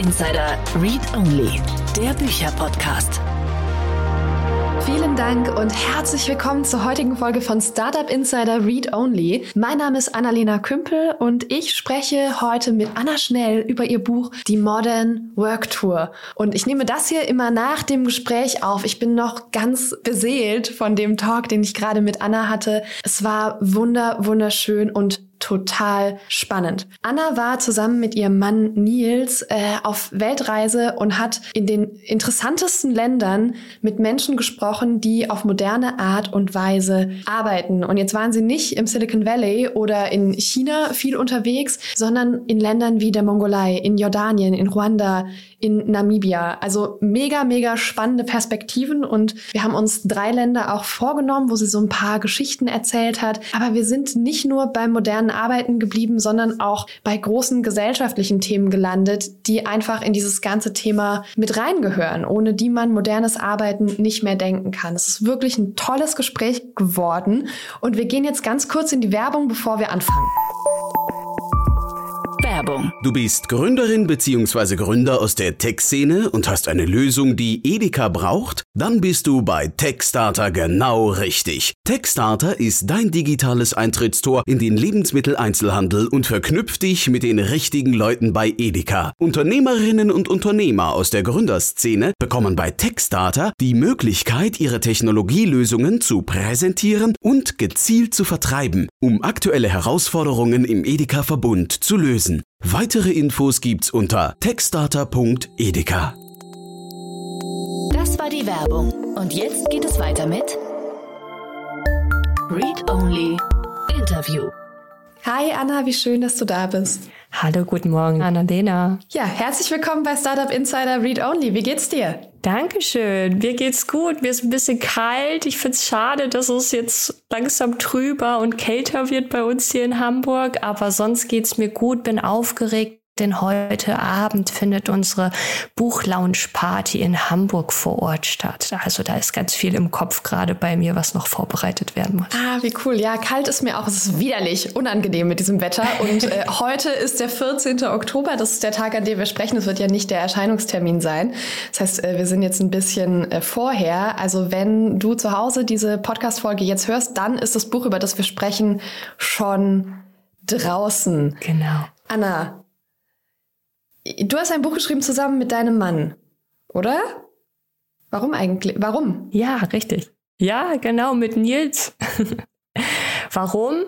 Insider Read Only, der Bücherpodcast. Vielen Dank und herzlich willkommen zur heutigen Folge von Startup Insider Read Only. Mein Name ist Annalena Kümpel und ich spreche heute mit Anna Schnell über ihr Buch Die Modern Work Tour. Und ich nehme das hier immer nach dem Gespräch auf. Ich bin noch ganz beseelt von dem Talk, den ich gerade mit Anna hatte. Es war wunder, wunderschön und total spannend. Anna war zusammen mit ihrem Mann Nils äh, auf Weltreise und hat in den interessantesten Ländern mit Menschen gesprochen, die auf moderne Art und Weise arbeiten. Und jetzt waren sie nicht im Silicon Valley oder in China viel unterwegs, sondern in Ländern wie der Mongolei, in Jordanien, in Ruanda, in Namibia. Also mega, mega spannende Perspektiven und wir haben uns drei Länder auch vorgenommen, wo sie so ein paar Geschichten erzählt hat. Aber wir sind nicht nur beim modernen Arbeiten geblieben, sondern auch bei großen gesellschaftlichen Themen gelandet, die einfach in dieses ganze Thema mit reingehören, ohne die man modernes Arbeiten nicht mehr denken kann. Es ist wirklich ein tolles Gespräch geworden und wir gehen jetzt ganz kurz in die Werbung, bevor wir anfangen. Werbung. Du bist Gründerin bzw. Gründer aus der Tech-Szene und hast eine Lösung, die Edeka braucht? Dann bist du bei Techstarter genau richtig. Techstarter ist dein digitales Eintrittstor in den Lebensmitteleinzelhandel und verknüpft dich mit den richtigen Leuten bei Edeka. Unternehmerinnen und Unternehmer aus der Gründerszene bekommen bei Techstarter die Möglichkeit, ihre Technologielösungen zu präsentieren und gezielt zu vertreiben, um aktuelle Herausforderungen im Edeka-Verbund zu lösen. Weitere Infos gibt's unter techstarter.edeka. Das war die Werbung. Und jetzt geht es weiter mit Read Only Interview. Hi Anna, wie schön, dass du da bist. Hallo, guten Morgen, Annalena. Ja, herzlich willkommen bei Startup Insider Read Only. Wie geht's dir? Dankeschön. Mir geht's gut. Mir ist ein bisschen kalt. Ich find's schade, dass es jetzt langsam trüber und kälter wird bei uns hier in Hamburg. Aber sonst geht's mir gut. Bin aufgeregt denn heute Abend findet unsere Buchlounge-Party in Hamburg vor Ort statt. Also da ist ganz viel im Kopf gerade bei mir, was noch vorbereitet werden muss. Ah, wie cool. Ja, kalt ist mir auch. Es ist widerlich, unangenehm mit diesem Wetter. Und äh, heute ist der 14. Oktober. Das ist der Tag, an dem wir sprechen. Es wird ja nicht der Erscheinungstermin sein. Das heißt, äh, wir sind jetzt ein bisschen äh, vorher. Also wenn du zu Hause diese Podcast-Folge jetzt hörst, dann ist das Buch, über das wir sprechen, schon draußen. Genau. Anna, Du hast ein Buch geschrieben zusammen mit deinem Mann, oder? Warum eigentlich? Warum? Ja, richtig. Ja, genau, mit Nils. Warum?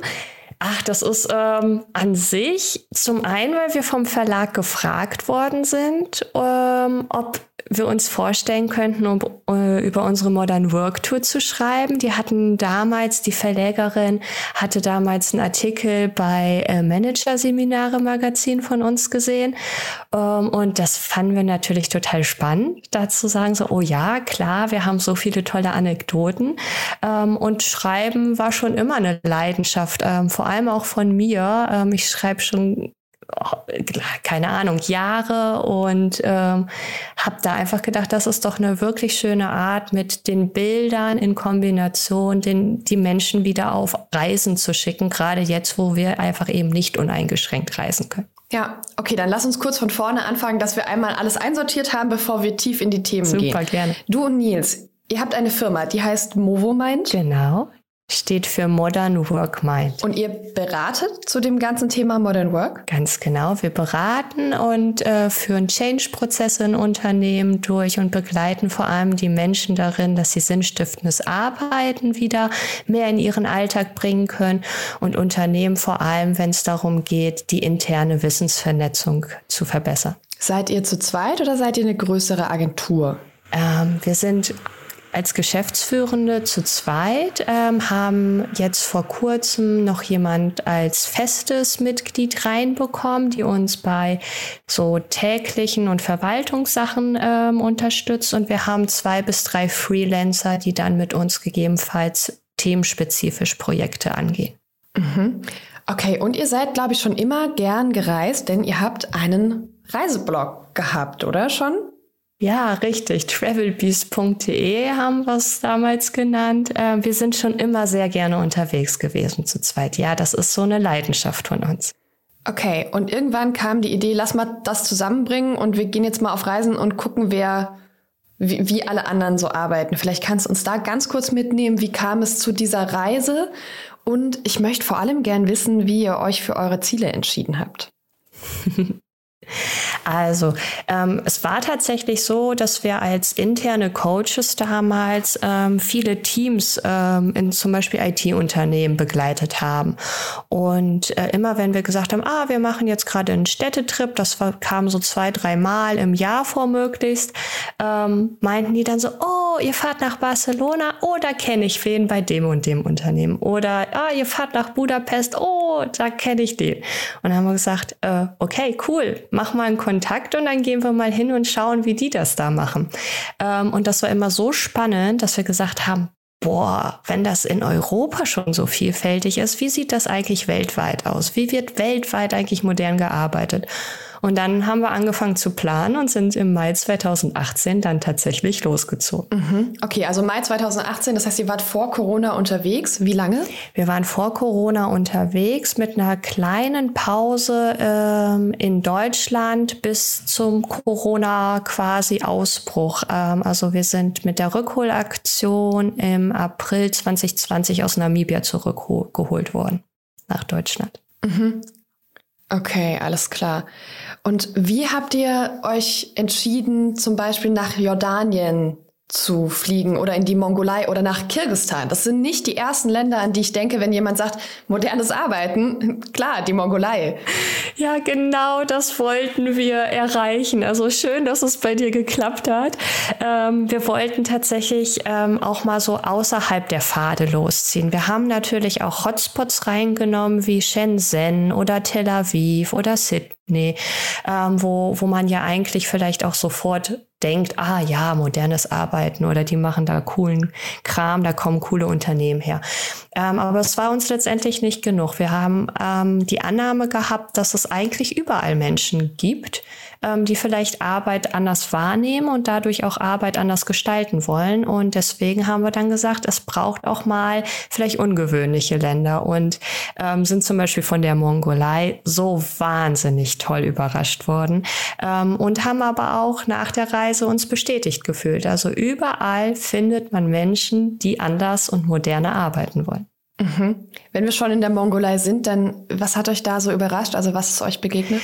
Ach, das ist ähm, an sich zum einen, weil wir vom Verlag gefragt worden sind, ähm, ob wir uns vorstellen könnten, um äh, über unsere Modern Work Tour zu schreiben. Die hatten damals, die Verlegerin hatte damals einen Artikel bei äh, Manager-Seminare Magazin von uns gesehen. Ähm, und das fanden wir natürlich total spannend, dazu sagen so, oh ja, klar, wir haben so viele tolle Anekdoten. Ähm, und Schreiben war schon immer eine Leidenschaft, ähm, vor allem auch von mir. Ähm, ich schreibe schon keine Ahnung, Jahre und ähm, habe da einfach gedacht, das ist doch eine wirklich schöne Art, mit den Bildern in Kombination den, die Menschen wieder auf Reisen zu schicken, gerade jetzt, wo wir einfach eben nicht uneingeschränkt reisen können. Ja, okay, dann lass uns kurz von vorne anfangen, dass wir einmal alles einsortiert haben, bevor wir tief in die Themen Super, gehen. Super, gerne. Du und Nils, ihr habt eine Firma, die heißt Movomind. Genau steht für Modern Work Mind. Und ihr beratet zu dem ganzen Thema Modern Work? Ganz genau. Wir beraten und äh, führen Change-Prozesse in Unternehmen durch und begleiten vor allem die Menschen darin, dass sie sinnstiftendes Arbeiten wieder mehr in ihren Alltag bringen können und Unternehmen vor allem, wenn es darum geht, die interne Wissensvernetzung zu verbessern. Seid ihr zu zweit oder seid ihr eine größere Agentur? Ähm, wir sind als Geschäftsführende zu zweit, ähm, haben jetzt vor kurzem noch jemand als festes Mitglied reinbekommen, die uns bei so täglichen und Verwaltungssachen ähm, unterstützt. Und wir haben zwei bis drei Freelancer, die dann mit uns gegebenenfalls themenspezifisch Projekte angehen. Mhm. Okay, und ihr seid, glaube ich, schon immer gern gereist, denn ihr habt einen Reiseblog gehabt, oder schon? Ja, richtig. Travelbeast.de haben wir es damals genannt. Äh, wir sind schon immer sehr gerne unterwegs gewesen zu zweit. Ja, das ist so eine Leidenschaft von uns. Okay, und irgendwann kam die Idee, lass mal das zusammenbringen und wir gehen jetzt mal auf Reisen und gucken, wer, wie, wie alle anderen so arbeiten. Vielleicht kannst du uns da ganz kurz mitnehmen, wie kam es zu dieser Reise? Und ich möchte vor allem gern wissen, wie ihr euch für eure Ziele entschieden habt. Also, ähm, es war tatsächlich so, dass wir als interne Coaches damals ähm, viele Teams ähm, in zum Beispiel IT-Unternehmen begleitet haben. Und äh, immer wenn wir gesagt haben, ah, wir machen jetzt gerade einen Städtetrip, das war, kam so zwei, drei Mal im Jahr vormöglichst, ähm, meinten die dann so, oh, ihr fahrt nach Barcelona, oh, da kenne ich wen bei dem und dem Unternehmen. Oder, ah, ihr fahrt nach Budapest, oh, da kenne ich den. Und dann haben wir gesagt, äh, okay, cool, mach mal einen Kontakt und dann gehen wir mal hin und schauen, wie die das da machen. Ähm, und das war immer so spannend, dass wir gesagt haben, boah, wenn das in Europa schon so vielfältig ist, wie sieht das eigentlich weltweit aus? Wie wird weltweit eigentlich modern gearbeitet? Und dann haben wir angefangen zu planen und sind im Mai 2018 dann tatsächlich losgezogen. Mhm. Okay, also Mai 2018, das heißt, ihr wart vor Corona unterwegs. Wie lange? Wir waren vor Corona unterwegs mit einer kleinen Pause ähm, in Deutschland bis zum Corona quasi Ausbruch. Ähm, also wir sind mit der Rückholaktion im April 2020 aus Namibia zurückgeholt worden nach Deutschland. Mhm. Okay, alles klar. Und wie habt ihr euch entschieden, zum Beispiel nach Jordanien zu fliegen oder in die Mongolei oder nach Kirgistan. Das sind nicht die ersten Länder, an die ich denke, wenn jemand sagt, modernes Arbeiten. Klar, die Mongolei. Ja, genau das wollten wir erreichen. Also schön, dass es bei dir geklappt hat. Ähm, wir wollten tatsächlich ähm, auch mal so außerhalb der Pfade losziehen. Wir haben natürlich auch Hotspots reingenommen wie Shenzhen oder Tel Aviv oder Sydney, ähm, wo, wo man ja eigentlich vielleicht auch sofort denkt, ah ja, modernes Arbeiten oder die machen da coolen Kram, da kommen coole Unternehmen her. Ähm, aber es war uns letztendlich nicht genug. Wir haben ähm, die Annahme gehabt, dass es eigentlich überall Menschen gibt, ähm, die vielleicht Arbeit anders wahrnehmen und dadurch auch Arbeit anders gestalten wollen. Und deswegen haben wir dann gesagt, es braucht auch mal vielleicht ungewöhnliche Länder und ähm, sind zum Beispiel von der Mongolei so wahnsinnig toll überrascht worden ähm, und haben aber auch nach der Reise uns bestätigt gefühlt. Also überall findet man Menschen, die anders und moderner arbeiten wollen. Mhm. Wenn wir schon in der Mongolei sind, dann was hat euch da so überrascht? Also was ist euch begegnet?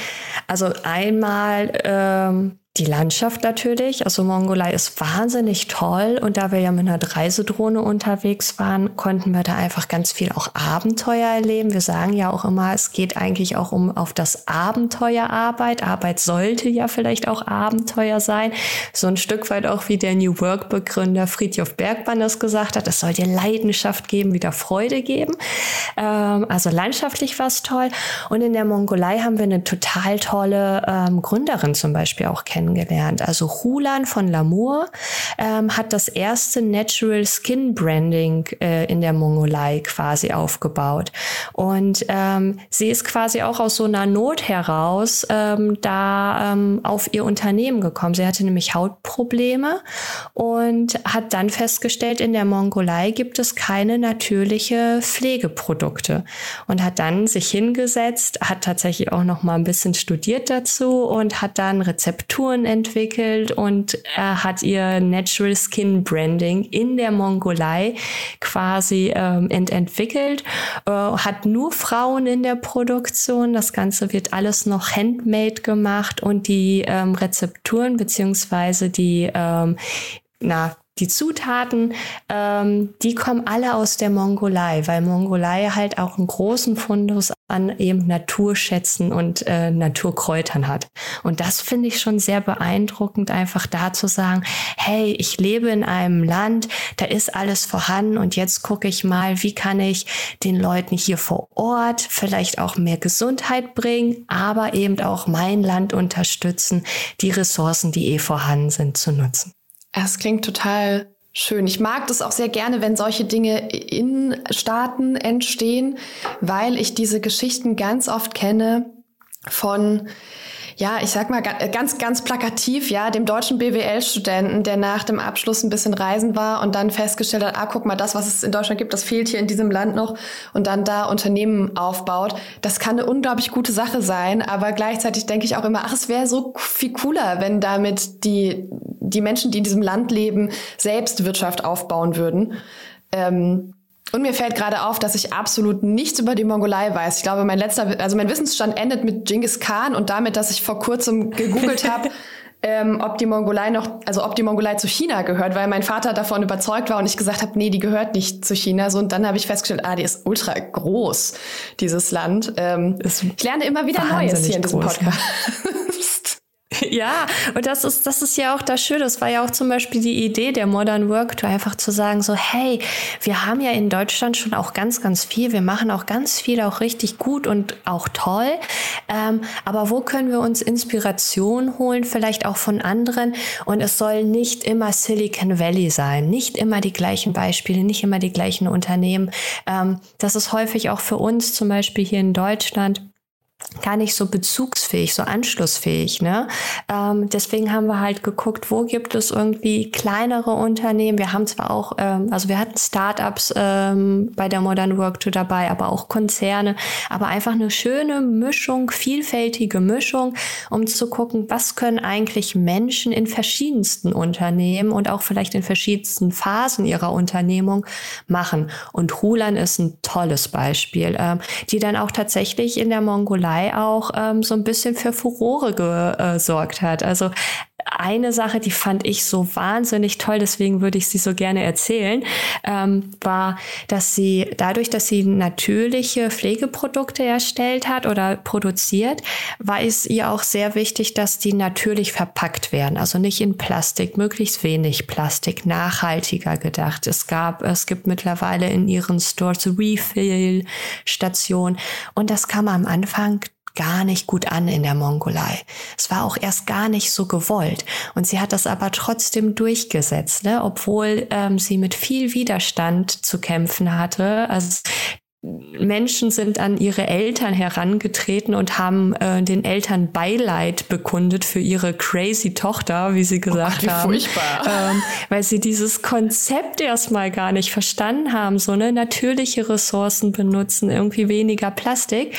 Also einmal ähm, die Landschaft natürlich. Also Mongolei ist wahnsinnig toll und da wir ja mit einer Reisedrohne unterwegs waren, konnten wir da einfach ganz viel auch Abenteuer erleben. Wir sagen ja auch immer, es geht eigentlich auch um auf das Abenteuer Arbeit. Arbeit sollte ja vielleicht auch Abenteuer sein. So ein Stück weit auch wie der New Work Begründer Friedhof Bergmann das gesagt hat. Es soll dir Leidenschaft geben, wieder Freude geben. Ähm, also landschaftlich war es toll. Und in der Mongolei haben wir eine total tolle ähm, Gründerin zum Beispiel auch kennengelernt. Also Hulan von Lamour ähm, hat das erste Natural Skin Branding äh, in der Mongolei quasi aufgebaut. Und ähm, sie ist quasi auch aus so einer Not heraus ähm, da ähm, auf ihr Unternehmen gekommen. Sie hatte nämlich Hautprobleme und hat dann festgestellt, in der Mongolei gibt es keine natürliche Pflegeprodukte und hat dann sich hingesetzt, hat tatsächlich auch noch mal ein bisschen studiert dazu und hat dann Rezepturen entwickelt und er hat ihr Natural Skin Branding in der Mongolei quasi ähm, entwickelt, äh, hat nur Frauen in der Produktion. Das Ganze wird alles noch handmade gemacht und die ähm, Rezepturen beziehungsweise die ähm, na, die Zutaten, ähm, die kommen alle aus der Mongolei, weil Mongolei halt auch einen großen Fundus an eben Naturschätzen und äh, Naturkräutern hat. Und das finde ich schon sehr beeindruckend, einfach da zu sagen, hey, ich lebe in einem Land, da ist alles vorhanden und jetzt gucke ich mal, wie kann ich den Leuten hier vor Ort vielleicht auch mehr Gesundheit bringen, aber eben auch mein Land unterstützen, die Ressourcen, die eh vorhanden sind, zu nutzen. Es klingt total schön. Ich mag das auch sehr gerne, wenn solche Dinge in Staaten entstehen, weil ich diese Geschichten ganz oft kenne von ja, ich sag mal ganz, ganz plakativ, ja, dem deutschen BWL-Studenten, der nach dem Abschluss ein bisschen reisen war und dann festgestellt hat, ah, guck mal, das, was es in Deutschland gibt, das fehlt hier in diesem Land noch und dann da Unternehmen aufbaut. Das kann eine unglaublich gute Sache sein, aber gleichzeitig denke ich auch immer, ach, es wäre so viel cooler, wenn damit die, die Menschen, die in diesem Land leben, selbst Wirtschaft aufbauen würden. Ähm, und mir fällt gerade auf, dass ich absolut nichts über die Mongolei weiß. Ich glaube, mein letzter, also mein Wissensstand endet mit Genghis Khan und damit, dass ich vor kurzem gegoogelt habe, ähm, ob die Mongolei noch, also ob die Mongolei zu China gehört, weil mein Vater davon überzeugt war und ich gesagt habe, nee, die gehört nicht zu China. So und dann habe ich festgestellt, ah, die ist ultra groß, dieses Land. Ähm, ich lerne immer wieder Neues hier in diesem groß, Podcast. Ja, und das ist, das ist ja auch das Schöne. Das war ja auch zum Beispiel die Idee der Modern Work Tour, einfach zu sagen, so, hey, wir haben ja in Deutschland schon auch ganz, ganz viel. Wir machen auch ganz viel auch richtig gut und auch toll. Ähm, aber wo können wir uns Inspiration holen? Vielleicht auch von anderen. Und es soll nicht immer Silicon Valley sein. Nicht immer die gleichen Beispiele, nicht immer die gleichen Unternehmen. Ähm, das ist häufig auch für uns zum Beispiel hier in Deutschland gar nicht so bezugsfähig, so anschlussfähig. Ne? Ähm, deswegen haben wir halt geguckt, wo gibt es irgendwie kleinere Unternehmen. Wir haben zwar auch, ähm, also wir hatten Startups ähm, bei der Modern Work Tour dabei, aber auch Konzerne, aber einfach eine schöne Mischung, vielfältige Mischung, um zu gucken, was können eigentlich Menschen in verschiedensten Unternehmen und auch vielleicht in verschiedensten Phasen ihrer Unternehmung machen. Und Hulan ist ein tolles Beispiel, ähm, die dann auch tatsächlich in der Mongolei Mongolei auch ähm, so ein bisschen für Furore gesorgt hat. Also eine Sache, die fand ich so wahnsinnig toll, deswegen würde ich sie so gerne erzählen, ähm, war, dass sie dadurch, dass sie natürliche Pflegeprodukte erstellt hat oder produziert, war es ihr auch sehr wichtig, dass die natürlich verpackt werden, also nicht in Plastik, möglichst wenig Plastik, nachhaltiger gedacht. Es gab, es gibt mittlerweile in ihren Stores Refill-Stationen und das kam am Anfang gar nicht gut an in der Mongolei. Es war auch erst gar nicht so gewollt. Und sie hat das aber trotzdem durchgesetzt, ne? obwohl ähm, sie mit viel Widerstand zu kämpfen hatte. Also Menschen sind an ihre Eltern herangetreten und haben äh, den Eltern Beileid bekundet für ihre crazy Tochter, wie sie gesagt oh Gott, haben. Furchtbar. Ähm, weil sie dieses Konzept erstmal gar nicht verstanden haben, so eine natürliche Ressourcen benutzen, irgendwie weniger Plastik.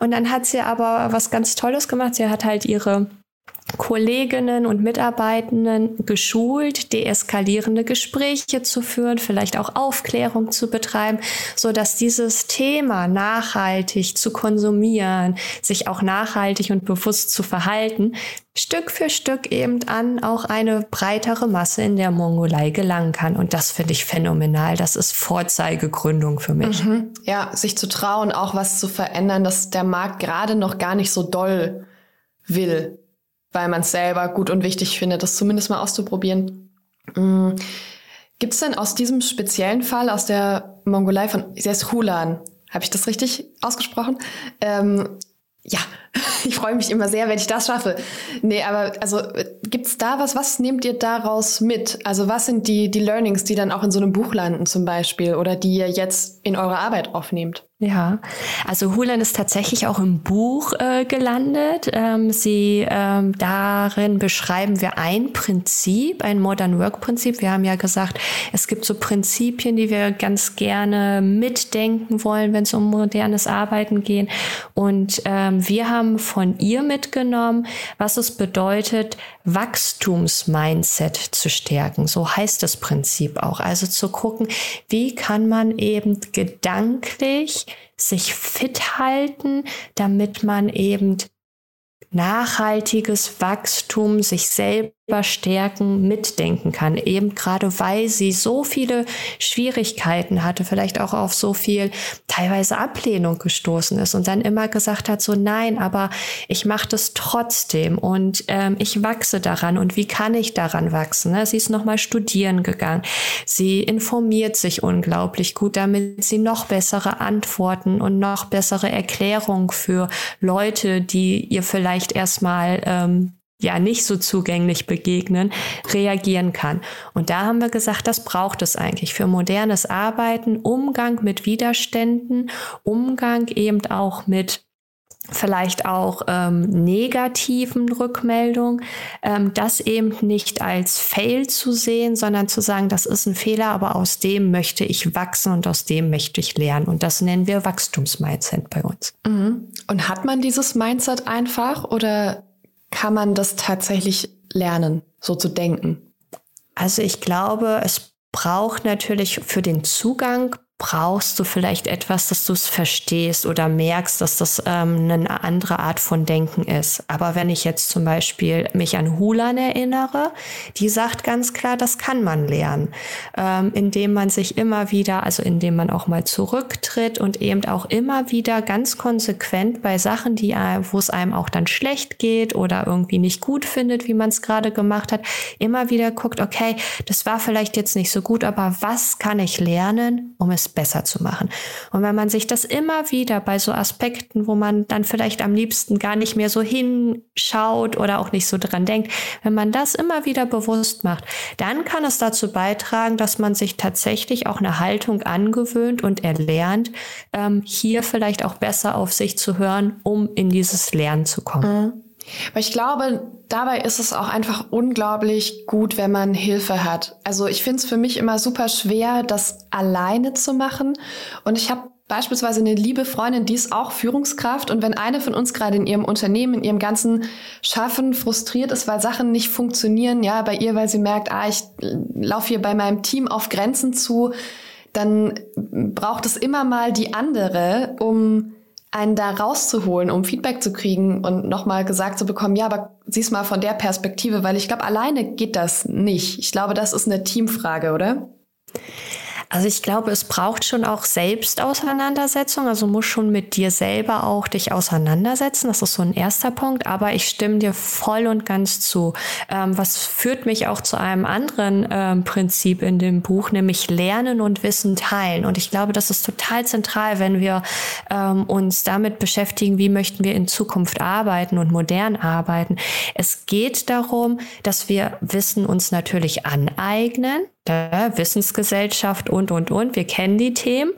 Und dann hat sie aber was ganz Tolles gemacht. Sie hat halt ihre Kolleginnen und Mitarbeitenden geschult, deeskalierende Gespräche zu führen, vielleicht auch Aufklärung zu betreiben, so dass dieses Thema nachhaltig zu konsumieren, sich auch nachhaltig und bewusst zu verhalten, Stück für Stück eben an auch eine breitere Masse in der Mongolei gelangen kann. Und das finde ich phänomenal. Das ist Vorzeigegründung für mich. Mhm. Ja, sich zu trauen, auch was zu verändern, dass der Markt gerade noch gar nicht so doll will weil man es selber gut und wichtig findet, das zumindest mal auszuprobieren. Mhm. Gibt es denn aus diesem speziellen Fall aus der Mongolei von, sie heißt Hulan, habe ich das richtig ausgesprochen? Ähm, ja, ich freue mich immer sehr, wenn ich das schaffe. Nee, aber also gibt's da was, was nehmt ihr daraus mit? Also was sind die, die Learnings, die dann auch in so einem Buch landen zum Beispiel oder die ihr jetzt in eure Arbeit aufnehmt? Ja, also Hulan ist tatsächlich auch im Buch äh, gelandet. Ähm, sie ähm, darin beschreiben wir ein Prinzip, ein Modern Work Prinzip. Wir haben ja gesagt, es gibt so Prinzipien, die wir ganz gerne mitdenken wollen, wenn es um modernes Arbeiten geht. Und ähm, wir haben von ihr mitgenommen, was es bedeutet, Wachstumsmindset zu stärken. So heißt das Prinzip auch. Also zu gucken, wie kann man eben gedanklich sich fit halten, damit man eben nachhaltiges Wachstum, sich selber stärken, mitdenken kann. Eben gerade weil sie so viele Schwierigkeiten hatte, vielleicht auch auf so viel teilweise Ablehnung gestoßen ist und dann immer gesagt hat, so nein, aber ich mache das trotzdem und ähm, ich wachse daran und wie kann ich daran wachsen? Ne? Sie ist nochmal studieren gegangen. Sie informiert sich unglaublich gut, damit sie noch bessere Antworten und noch bessere Erklärungen für Leute, die ihr vielleicht erstmal ähm, ja nicht so zugänglich begegnen, reagieren kann. Und da haben wir gesagt, das braucht es eigentlich für modernes Arbeiten, Umgang mit Widerständen, Umgang eben auch mit vielleicht auch ähm, negativen Rückmeldungen, ähm, das eben nicht als Fail zu sehen, sondern zu sagen, das ist ein Fehler, aber aus dem möchte ich wachsen und aus dem möchte ich lernen. Und das nennen wir Wachstumsmindset bei uns. Mhm. Und hat man dieses Mindset einfach oder kann man das tatsächlich lernen, so zu denken? Also ich glaube, es braucht natürlich für den Zugang brauchst du vielleicht etwas, dass du es verstehst oder merkst, dass das ähm, eine andere Art von Denken ist. Aber wenn ich jetzt zum Beispiel mich an Hulan erinnere, die sagt ganz klar, das kann man lernen, ähm, indem man sich immer wieder, also indem man auch mal zurücktritt und eben auch immer wieder ganz konsequent bei Sachen, die, äh, wo es einem auch dann schlecht geht oder irgendwie nicht gut findet, wie man es gerade gemacht hat, immer wieder guckt, okay, das war vielleicht jetzt nicht so gut, aber was kann ich lernen, um es besser zu machen. Und wenn man sich das immer wieder bei so Aspekten, wo man dann vielleicht am liebsten gar nicht mehr so hinschaut oder auch nicht so dran denkt, wenn man das immer wieder bewusst macht, dann kann es dazu beitragen, dass man sich tatsächlich auch eine Haltung angewöhnt und erlernt, ähm, hier vielleicht auch besser auf sich zu hören, um in dieses Lernen zu kommen. Mhm. Aber ich glaube, dabei ist es auch einfach unglaublich gut, wenn man Hilfe hat. Also ich finde es für mich immer super schwer, das alleine zu machen. Und ich habe beispielsweise eine liebe Freundin, die ist auch Führungskraft. Und wenn eine von uns gerade in ihrem Unternehmen, in ihrem ganzen Schaffen frustriert ist, weil Sachen nicht funktionieren, ja, bei ihr, weil sie merkt, ah, ich laufe hier bei meinem Team auf Grenzen zu, dann braucht es immer mal die andere, um einen da rauszuholen, um Feedback zu kriegen und nochmal gesagt zu bekommen, ja, aber sieh's mal von der Perspektive, weil ich glaube, alleine geht das nicht. Ich glaube, das ist eine Teamfrage, oder? Also ich glaube, es braucht schon auch Selbstauseinandersetzung. Also muss schon mit dir selber auch dich auseinandersetzen. Das ist so ein erster Punkt. Aber ich stimme dir voll und ganz zu. Ähm, was führt mich auch zu einem anderen ähm, Prinzip in dem Buch, nämlich Lernen und Wissen teilen. Und ich glaube, das ist total zentral, wenn wir ähm, uns damit beschäftigen, wie möchten wir in Zukunft arbeiten und modern arbeiten. Es geht darum, dass wir Wissen uns natürlich aneignen Wissensgesellschaft und, und, und. Wir kennen die Themen.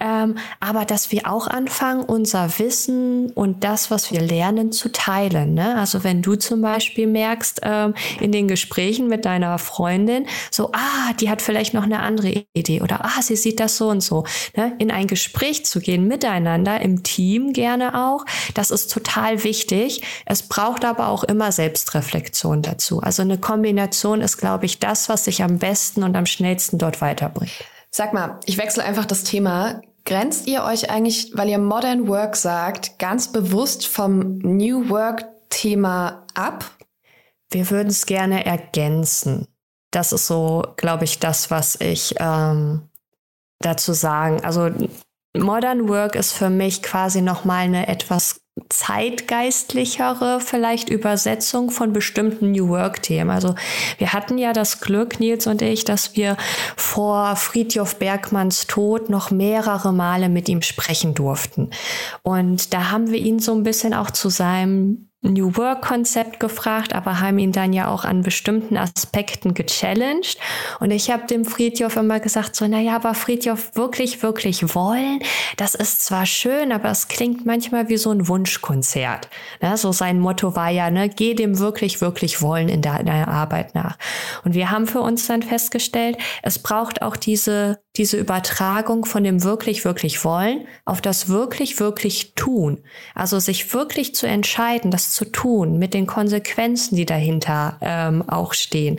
Ähm, aber dass wir auch anfangen, unser Wissen und das, was wir lernen, zu teilen. Ne? Also wenn du zum Beispiel merkst ähm, in den Gesprächen mit deiner Freundin, so, ah, die hat vielleicht noch eine andere Idee oder ah, sie sieht das so und so. Ne? In ein Gespräch zu gehen miteinander, im Team gerne auch, das ist total wichtig. Es braucht aber auch immer Selbstreflexion dazu. Also eine Kombination ist, glaube ich, das, was sich am besten und am schnellsten dort weiterbringt. Sag mal, ich wechsle einfach das Thema. Grenzt ihr euch eigentlich, weil ihr Modern Work sagt, ganz bewusst vom New Work Thema ab? Wir würden es gerne ergänzen. Das ist so, glaube ich, das, was ich ähm, dazu sagen. Also Modern Work ist für mich quasi nochmal eine etwas zeitgeistlichere vielleicht Übersetzung von bestimmten New Work-Themen. Also wir hatten ja das Glück, Nils und ich, dass wir vor Friedjof Bergmanns Tod noch mehrere Male mit ihm sprechen durften. Und da haben wir ihn so ein bisschen auch zu seinem New Work Konzept gefragt, aber haben ihn dann ja auch an bestimmten Aspekten gechallenged. Und ich habe dem Friedjof immer gesagt, so, naja, aber Friedjof wirklich, wirklich wollen, das ist zwar schön, aber es klingt manchmal wie so ein Wunschkonzert. Ne? So sein Motto war ja, ne, geh dem wirklich, wirklich wollen in deiner Arbeit nach. Und wir haben für uns dann festgestellt, es braucht auch diese diese Übertragung von dem wirklich, wirklich wollen auf das wirklich, wirklich tun. Also sich wirklich zu entscheiden, das zu tun mit den Konsequenzen, die dahinter ähm, auch stehen.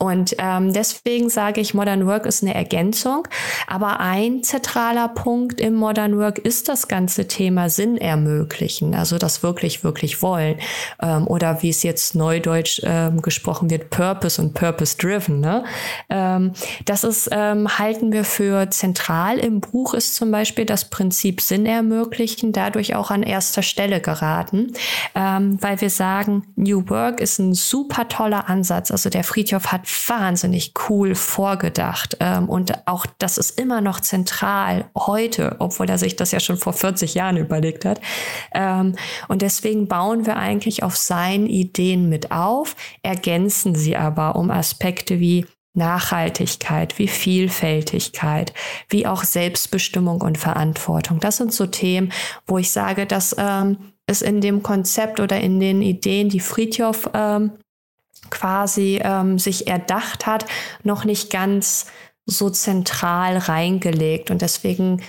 Und ähm, deswegen sage ich, Modern Work ist eine Ergänzung. Aber ein zentraler Punkt im Modern Work ist das ganze Thema Sinn ermöglichen, also das wirklich, wirklich wollen. Ähm, oder wie es jetzt neudeutsch ähm, gesprochen wird, Purpose und Purpose Driven. Ne? Ähm, das ist, ähm, halten wir für zentral. Im Buch ist zum Beispiel das Prinzip Sinn ermöglichen dadurch auch an erster Stelle geraten, ähm, weil wir sagen, New Work ist ein super toller Ansatz. Also der Friedhof hat wahnsinnig cool vorgedacht. Ähm, und auch das ist immer noch zentral heute, obwohl er sich das ja schon vor 40 Jahren überlegt hat. Ähm, und deswegen bauen wir eigentlich auf seinen Ideen mit auf, ergänzen sie aber um Aspekte wie Nachhaltigkeit, wie Vielfältigkeit, wie auch Selbstbestimmung und Verantwortung. Das sind so Themen, wo ich sage, dass ähm, ist in dem Konzept oder in den Ideen, die Friedhof ähm, quasi ähm, sich erdacht hat, noch nicht ganz so zentral reingelegt. Und deswegen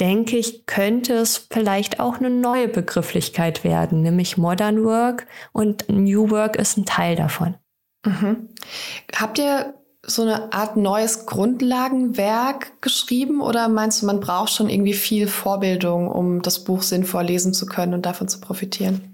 denke ich, könnte es vielleicht auch eine neue Begrifflichkeit werden, nämlich Modern Work und New Work ist ein Teil davon. Mhm. Habt ihr so eine Art neues Grundlagenwerk geschrieben oder meinst du, man braucht schon irgendwie viel Vorbildung, um das Buch sinnvoll lesen zu können und davon zu profitieren?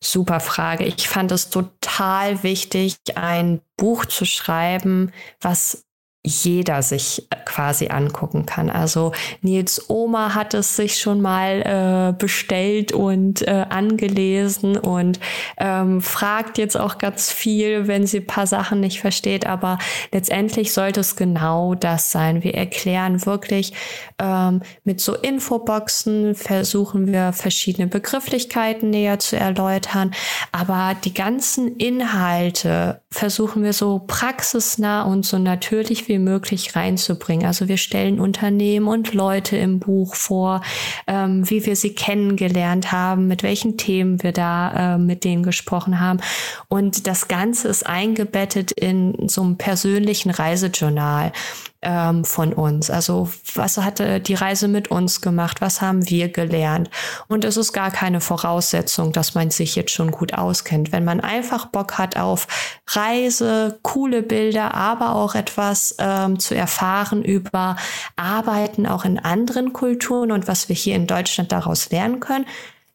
Super Frage. Ich fand es total wichtig, ein Buch zu schreiben, was jeder sich quasi angucken kann. Also Nils Oma hat es sich schon mal äh, bestellt und äh, angelesen und ähm, fragt jetzt auch ganz viel, wenn sie paar Sachen nicht versteht. Aber letztendlich sollte es genau das sein. Wir erklären wirklich ähm, mit so Infoboxen, versuchen wir verschiedene Begrifflichkeiten näher zu erläutern. Aber die ganzen Inhalte versuchen wir so praxisnah und so natürlich wie möglich reinzubringen. Also wir stellen Unternehmen und Leute im Buch vor, ähm, wie wir sie kennengelernt haben, mit welchen Themen wir da äh, mit denen gesprochen haben. Und das Ganze ist eingebettet in so einem persönlichen Reisejournal ähm, von uns. Also was hatte die Reise mit uns gemacht? Was haben wir gelernt? Und es ist gar keine Voraussetzung, dass man sich jetzt schon gut auskennt. Wenn man einfach Bock hat auf Reise, coole Bilder, aber auch etwas ähm, zu erfahren über Arbeiten auch in anderen Kulturen und was wir hier in Deutschland daraus lernen können,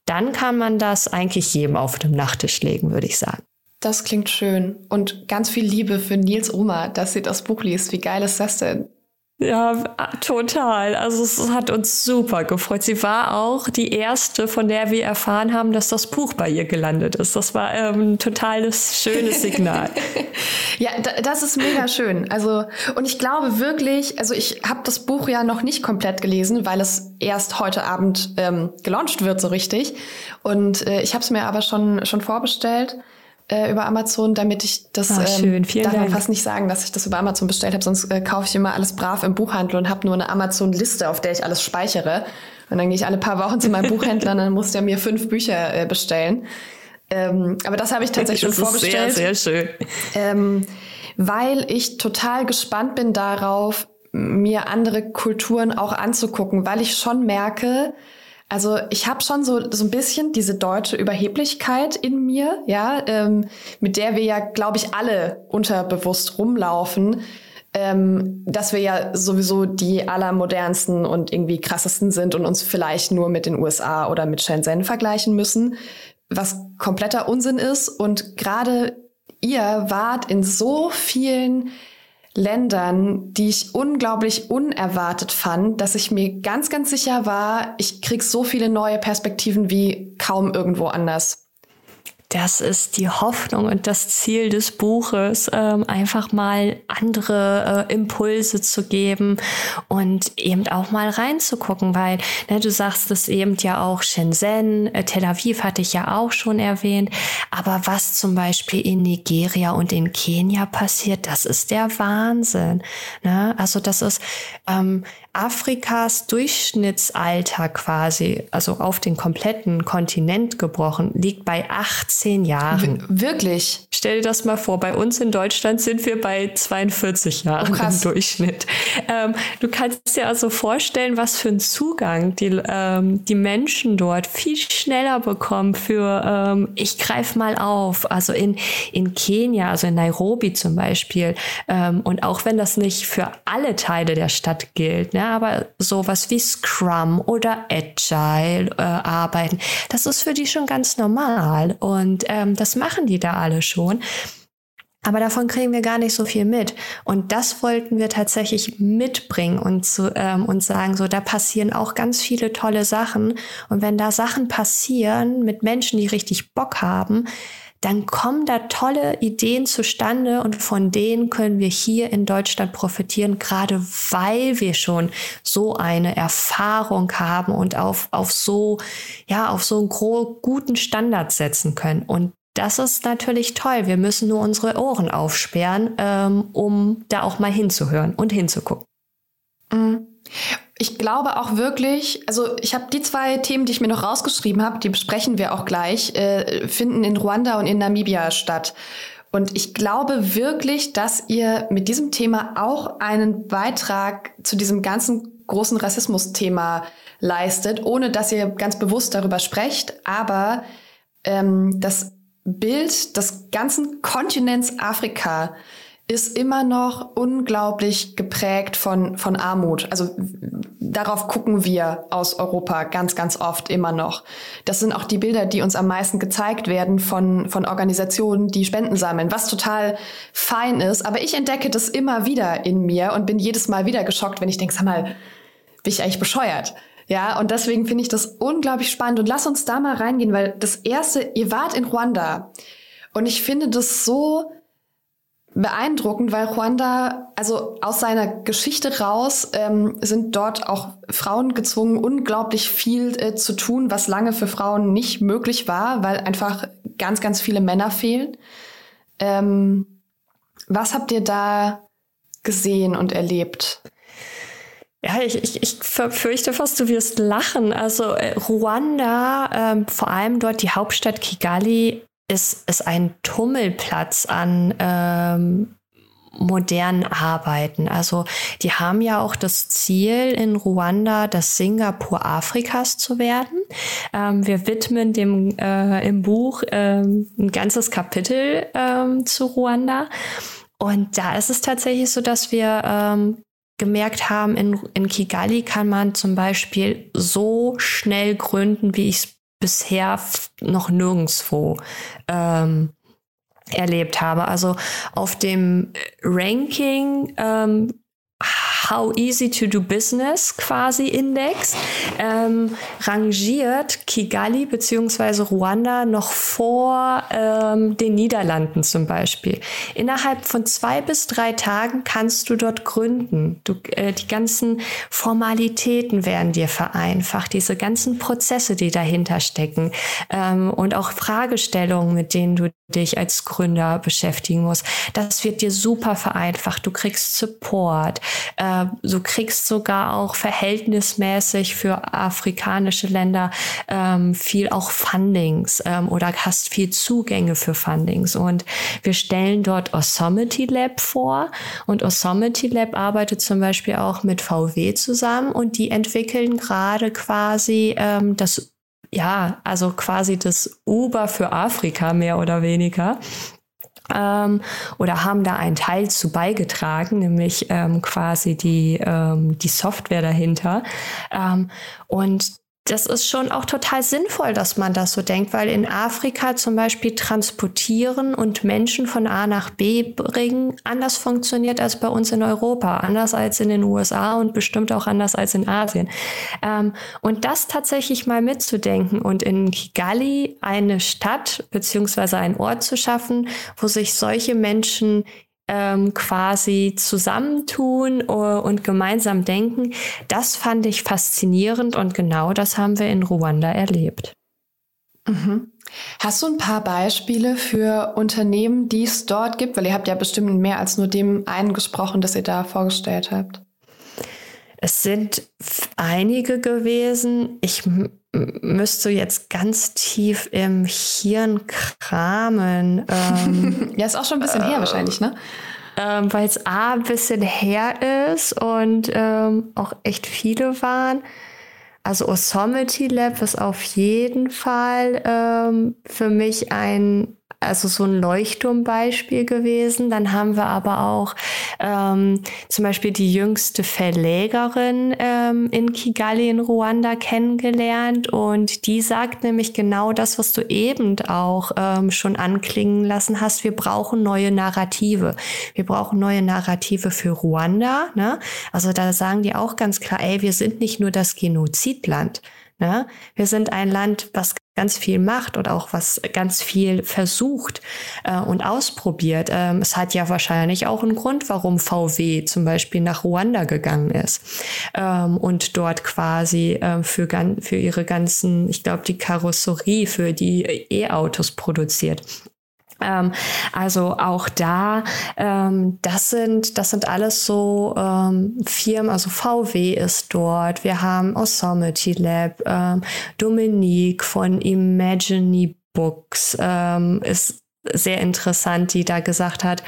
dann kann man das eigentlich jedem auf dem Nachttisch legen, würde ich sagen. Das klingt schön. Und ganz viel Liebe für Nils Oma, dass sie das Buch liest. Wie geil ist das denn? Ja, total. Also es hat uns super gefreut. Sie war auch die erste, von der wir erfahren haben, dass das Buch bei ihr gelandet ist. Das war ähm, ein totales schönes Signal. ja, das ist mega schön. Also und ich glaube wirklich, also ich habe das Buch ja noch nicht komplett gelesen, weil es erst heute Abend ähm, gelauncht wird so richtig. Und äh, ich habe es mir aber schon schon vorbestellt äh, über Amazon, damit ich das Ach, schön. Vielen darf Dank. man fast nicht sagen, dass ich das über Amazon bestellt habe, sonst äh, kaufe ich immer alles brav im Buchhandel und habe nur eine Amazon-Liste, auf der ich alles speichere. Und dann gehe ich alle paar Wochen zu meinem Buchhändler und dann muss der mir fünf Bücher äh, bestellen. Ähm, aber das habe ich tatsächlich das schon vorbestellt. Sehr, sehr schön. Ähm, weil ich total gespannt bin darauf, mir andere Kulturen auch anzugucken, weil ich schon merke, also ich habe schon so, so ein bisschen diese deutsche Überheblichkeit in mir, ja, ähm, mit der wir ja, glaube ich, alle unterbewusst rumlaufen, ähm, dass wir ja sowieso die allermodernsten und irgendwie krassesten sind und uns vielleicht nur mit den USA oder mit Shenzhen vergleichen müssen, was kompletter Unsinn ist. Und gerade ihr wart in so vielen Ländern, die ich unglaublich unerwartet fand, dass ich mir ganz, ganz sicher war, ich krieg so viele neue Perspektiven wie kaum irgendwo anders. Das ist die Hoffnung und das Ziel des Buches, ähm, einfach mal andere äh, Impulse zu geben und eben auch mal reinzugucken, weil ne, du sagst es eben ja auch Shenzhen, äh, Tel Aviv hatte ich ja auch schon erwähnt, aber was zum Beispiel in Nigeria und in Kenia passiert, das ist der Wahnsinn. Ne? Also das ist ähm, Afrikas Durchschnittsalter quasi, also auf den kompletten Kontinent gebrochen, liegt bei 18 Jahren. W wirklich? Stell dir das mal vor, bei uns in Deutschland sind wir bei 42 Jahren oh, im Durchschnitt. Ähm, du kannst dir also vorstellen, was für einen Zugang die, ähm, die Menschen dort viel schneller bekommen für ähm, ich greife mal auf. Also in, in Kenia, also in Nairobi zum Beispiel. Ähm, und auch wenn das nicht für alle Teile der Stadt gilt, ne, aber sowas wie Scrum oder Agile äh, arbeiten, das ist für die schon ganz normal und ähm, das machen die da alle schon. Aber davon kriegen wir gar nicht so viel mit. Und das wollten wir tatsächlich mitbringen und, zu, ähm, und sagen, so, da passieren auch ganz viele tolle Sachen. Und wenn da Sachen passieren mit Menschen, die richtig Bock haben, dann kommen da tolle Ideen zustande und von denen können wir hier in Deutschland profitieren, gerade weil wir schon so eine Erfahrung haben und auf, auf so, ja, auf so einen guten Standard setzen können. Und das ist natürlich toll. Wir müssen nur unsere Ohren aufsperren, ähm, um da auch mal hinzuhören und hinzugucken. Mhm ich glaube auch wirklich, also ich habe die zwei Themen, die ich mir noch rausgeschrieben habe, die besprechen wir auch gleich, äh, finden in Ruanda und in Namibia statt. Und ich glaube wirklich, dass ihr mit diesem Thema auch einen Beitrag zu diesem ganzen großen Rassismus-Thema leistet, ohne dass ihr ganz bewusst darüber sprecht. Aber ähm, das Bild des ganzen Kontinents Afrika ist immer noch unglaublich geprägt von, von Armut. Also darauf gucken wir aus Europa ganz, ganz oft immer noch. Das sind auch die Bilder, die uns am meisten gezeigt werden von, von Organisationen, die Spenden sammeln, was total fein ist. Aber ich entdecke das immer wieder in mir und bin jedes Mal wieder geschockt, wenn ich denke, sag mal, bin ich eigentlich bescheuert? Ja, und deswegen finde ich das unglaublich spannend. Und lass uns da mal reingehen, weil das erste, ihr wart in Ruanda. Und ich finde das so beeindruckend, weil Ruanda, also aus seiner Geschichte raus, ähm, sind dort auch Frauen gezwungen, unglaublich viel äh, zu tun, was lange für Frauen nicht möglich war, weil einfach ganz, ganz viele Männer fehlen. Ähm, was habt ihr da gesehen und erlebt? Ja, ich, ich, ich fürchte fast, du wirst lachen. Also äh, Ruanda, ähm, vor allem dort die Hauptstadt Kigali, ist, ist ein Tummelplatz an ähm, modernen Arbeiten. Also die haben ja auch das Ziel in Ruanda, das Singapur Afrikas zu werden. Ähm, wir widmen dem äh, im Buch ähm, ein ganzes Kapitel ähm, zu Ruanda. Und da ist es tatsächlich so, dass wir ähm, gemerkt haben, in, in Kigali kann man zum Beispiel so schnell gründen, wie ich es bisher noch nirgendwo ähm, erlebt habe. Also auf dem Ranking ähm, How Easy to Do Business quasi Index ähm, rangiert Kigali bzw. Ruanda noch vor ähm, den Niederlanden zum Beispiel. Innerhalb von zwei bis drei Tagen kannst du dort gründen. Du, äh, die ganzen Formalitäten werden dir vereinfacht, diese ganzen Prozesse, die dahinter stecken ähm, und auch Fragestellungen, mit denen du dich als Gründer beschäftigen musst. Das wird dir super vereinfacht. Du kriegst Support. Äh, du kriegst sogar auch verhältnismäßig für afrikanische Länder ähm, viel auch Fundings ähm, oder hast viel Zugänge für Fundings. Und wir stellen dort Osomity Lab vor. Und Osomity Lab arbeitet zum Beispiel auch mit VW zusammen und die entwickeln gerade quasi ähm, das ja, also quasi das Uber für Afrika mehr oder weniger. Ähm, oder haben da einen Teil zu beigetragen, nämlich ähm, quasi die, ähm, die Software dahinter. Ähm, und das ist schon auch total sinnvoll, dass man das so denkt, weil in Afrika zum Beispiel transportieren und Menschen von A nach B bringen anders funktioniert als bei uns in Europa, anders als in den USA und bestimmt auch anders als in Asien. Ähm, und das tatsächlich mal mitzudenken und in Kigali eine Stadt beziehungsweise einen Ort zu schaffen, wo sich solche Menschen ähm, quasi zusammentun äh, und gemeinsam denken, das fand ich faszinierend und genau das haben wir in Ruanda erlebt. Mhm. Hast du ein paar Beispiele für Unternehmen, die es dort gibt? Weil ihr habt ja bestimmt mehr als nur dem einen gesprochen, das ihr da vorgestellt habt. Es sind einige gewesen. Ich müsste jetzt ganz tief im Hirn kramen. Ähm, ja, ist auch schon ein bisschen äh, her wahrscheinlich, ne? Ähm, Weil es A, ein bisschen her ist und ähm, auch echt viele waren. Also Osomity Lab ist auf jeden Fall ähm, für mich ein also so ein Leuchtturmbeispiel gewesen. Dann haben wir aber auch ähm, zum Beispiel die jüngste Verlegerin ähm, in Kigali in Ruanda kennengelernt und die sagt nämlich genau das, was du eben auch ähm, schon anklingen lassen hast. Wir brauchen neue Narrative. Wir brauchen neue Narrative für Ruanda. Ne? Also da sagen die auch ganz klar, ey, wir sind nicht nur das Genozidland. Ne? Wir sind ein Land, was ganz viel macht und auch was ganz viel versucht äh, und ausprobiert. Ähm, es hat ja wahrscheinlich auch einen Grund, warum VW zum Beispiel nach Ruanda gegangen ist ähm, und dort quasi äh, für, für ihre ganzen, ich glaube, die Karosserie für die E-Autos produziert. Ähm, also auch da, ähm, das sind, das sind alles so ähm, Firmen, also VW ist dort, wir haben Osomity Lab, Dominique von Imagine Books ist sehr interessant, die da gesagt hat,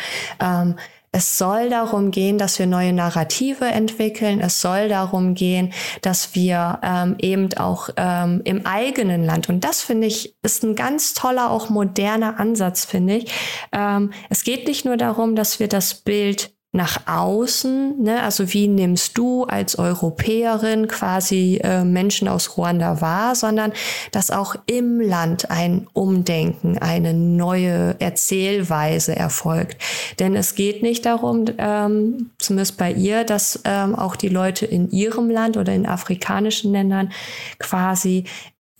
es soll darum gehen, dass wir neue Narrative entwickeln. Es soll darum gehen, dass wir ähm, eben auch ähm, im eigenen Land, und das finde ich, ist ein ganz toller, auch moderner Ansatz, finde ich. Ähm, es geht nicht nur darum, dass wir das Bild nach außen, ne? also wie nimmst du als Europäerin quasi äh, Menschen aus Ruanda wahr, sondern dass auch im Land ein Umdenken, eine neue Erzählweise erfolgt. Denn es geht nicht darum, ähm, zumindest bei ihr, dass ähm, auch die Leute in ihrem Land oder in afrikanischen Ländern quasi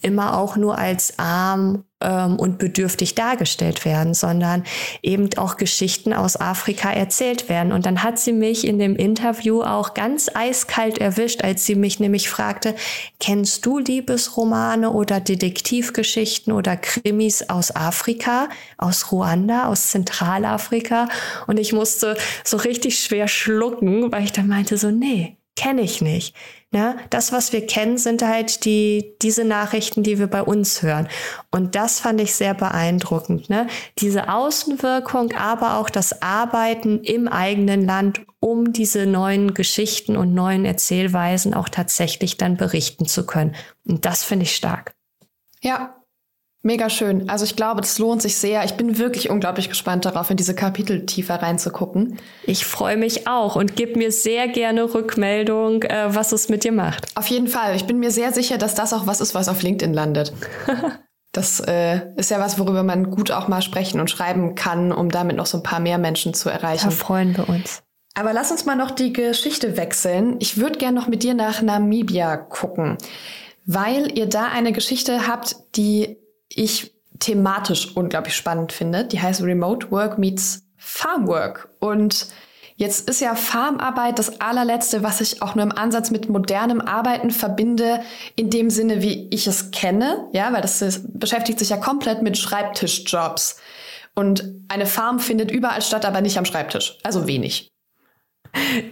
immer auch nur als arm ähm, und bedürftig dargestellt werden, sondern eben auch Geschichten aus Afrika erzählt werden. Und dann hat sie mich in dem Interview auch ganz eiskalt erwischt, als sie mich nämlich fragte, kennst du Liebesromane oder Detektivgeschichten oder Krimis aus Afrika, aus Ruanda, aus Zentralafrika? Und ich musste so richtig schwer schlucken, weil ich dann meinte so, nee, kenne ich nicht. Ja, das, was wir kennen, sind halt die, diese Nachrichten, die wir bei uns hören. Und das fand ich sehr beeindruckend. Ne? Diese Außenwirkung, aber auch das Arbeiten im eigenen Land, um diese neuen Geschichten und neuen Erzählweisen auch tatsächlich dann berichten zu können. Und das finde ich stark. Ja, Mega schön. Also ich glaube, das lohnt sich sehr. Ich bin wirklich unglaublich gespannt darauf, in diese Kapitel tiefer reinzugucken. Ich freue mich auch und gib mir sehr gerne Rückmeldung, äh, was es mit dir macht. Auf jeden Fall. Ich bin mir sehr sicher, dass das auch was ist, was auf LinkedIn landet. das äh, ist ja was, worüber man gut auch mal sprechen und schreiben kann, um damit noch so ein paar mehr Menschen zu erreichen. Da freuen wir uns. Aber lass uns mal noch die Geschichte wechseln. Ich würde gerne noch mit dir nach Namibia gucken, weil ihr da eine Geschichte habt, die ich thematisch unglaublich spannend finde. Die heißt Remote Work Meets Farm Work. Und jetzt ist ja Farmarbeit das allerletzte, was ich auch nur im Ansatz mit modernem Arbeiten verbinde, in dem Sinne, wie ich es kenne. Ja, weil das ist, beschäftigt sich ja komplett mit Schreibtischjobs. Und eine Farm findet überall statt, aber nicht am Schreibtisch. Also wenig.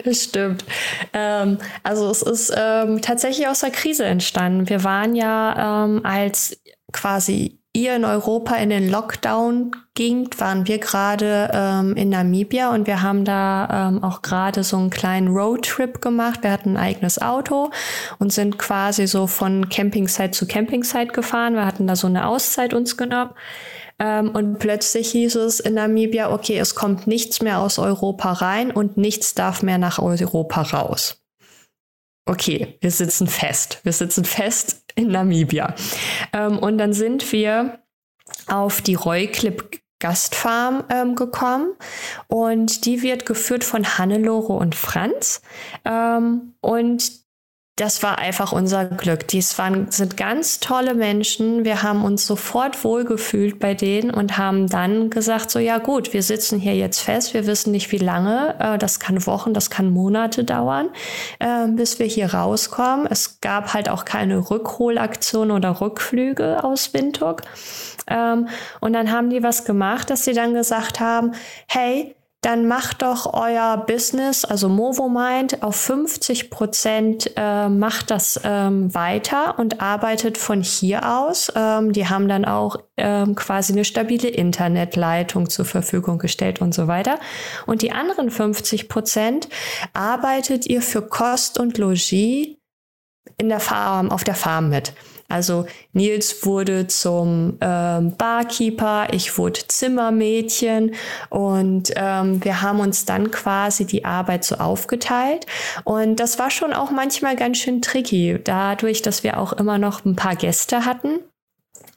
Das stimmt. Ähm, also es ist ähm, tatsächlich aus der Krise entstanden. Wir waren ja ähm, als quasi ihr in Europa in den Lockdown gingt, waren wir gerade ähm, in Namibia und wir haben da ähm, auch gerade so einen kleinen Roadtrip gemacht. Wir hatten ein eigenes Auto und sind quasi so von Campingsite zu Campingsite gefahren. Wir hatten da so eine Auszeit uns genommen. Ähm, und plötzlich hieß es in Namibia, okay, es kommt nichts mehr aus Europa rein und nichts darf mehr nach Europa raus okay, wir sitzen fest. Wir sitzen fest in Namibia. Ähm, und dann sind wir auf die Royklipp Gastfarm ähm, gekommen und die wird geführt von Hannelore und Franz. Ähm, und das war einfach unser Glück. Dies waren, sind ganz tolle Menschen. Wir haben uns sofort wohlgefühlt bei denen und haben dann gesagt, so ja gut, wir sitzen hier jetzt fest. Wir wissen nicht, wie lange. Äh, das kann Wochen, das kann Monate dauern, äh, bis wir hier rauskommen. Es gab halt auch keine Rückholaktion oder Rückflüge aus Windhoek. Ähm, und dann haben die was gemacht, dass sie dann gesagt haben, hey, dann macht doch euer Business, also Movomind, auf 50 Prozent äh, macht das ähm, weiter und arbeitet von hier aus. Ähm, die haben dann auch ähm, quasi eine stabile Internetleitung zur Verfügung gestellt und so weiter. Und die anderen 50 Prozent arbeitet ihr für Kost und Logis in der Farm, auf der Farm mit. Also Nils wurde zum ähm, Barkeeper, ich wurde Zimmermädchen und ähm, wir haben uns dann quasi die Arbeit so aufgeteilt. Und das war schon auch manchmal ganz schön tricky, dadurch, dass wir auch immer noch ein paar Gäste hatten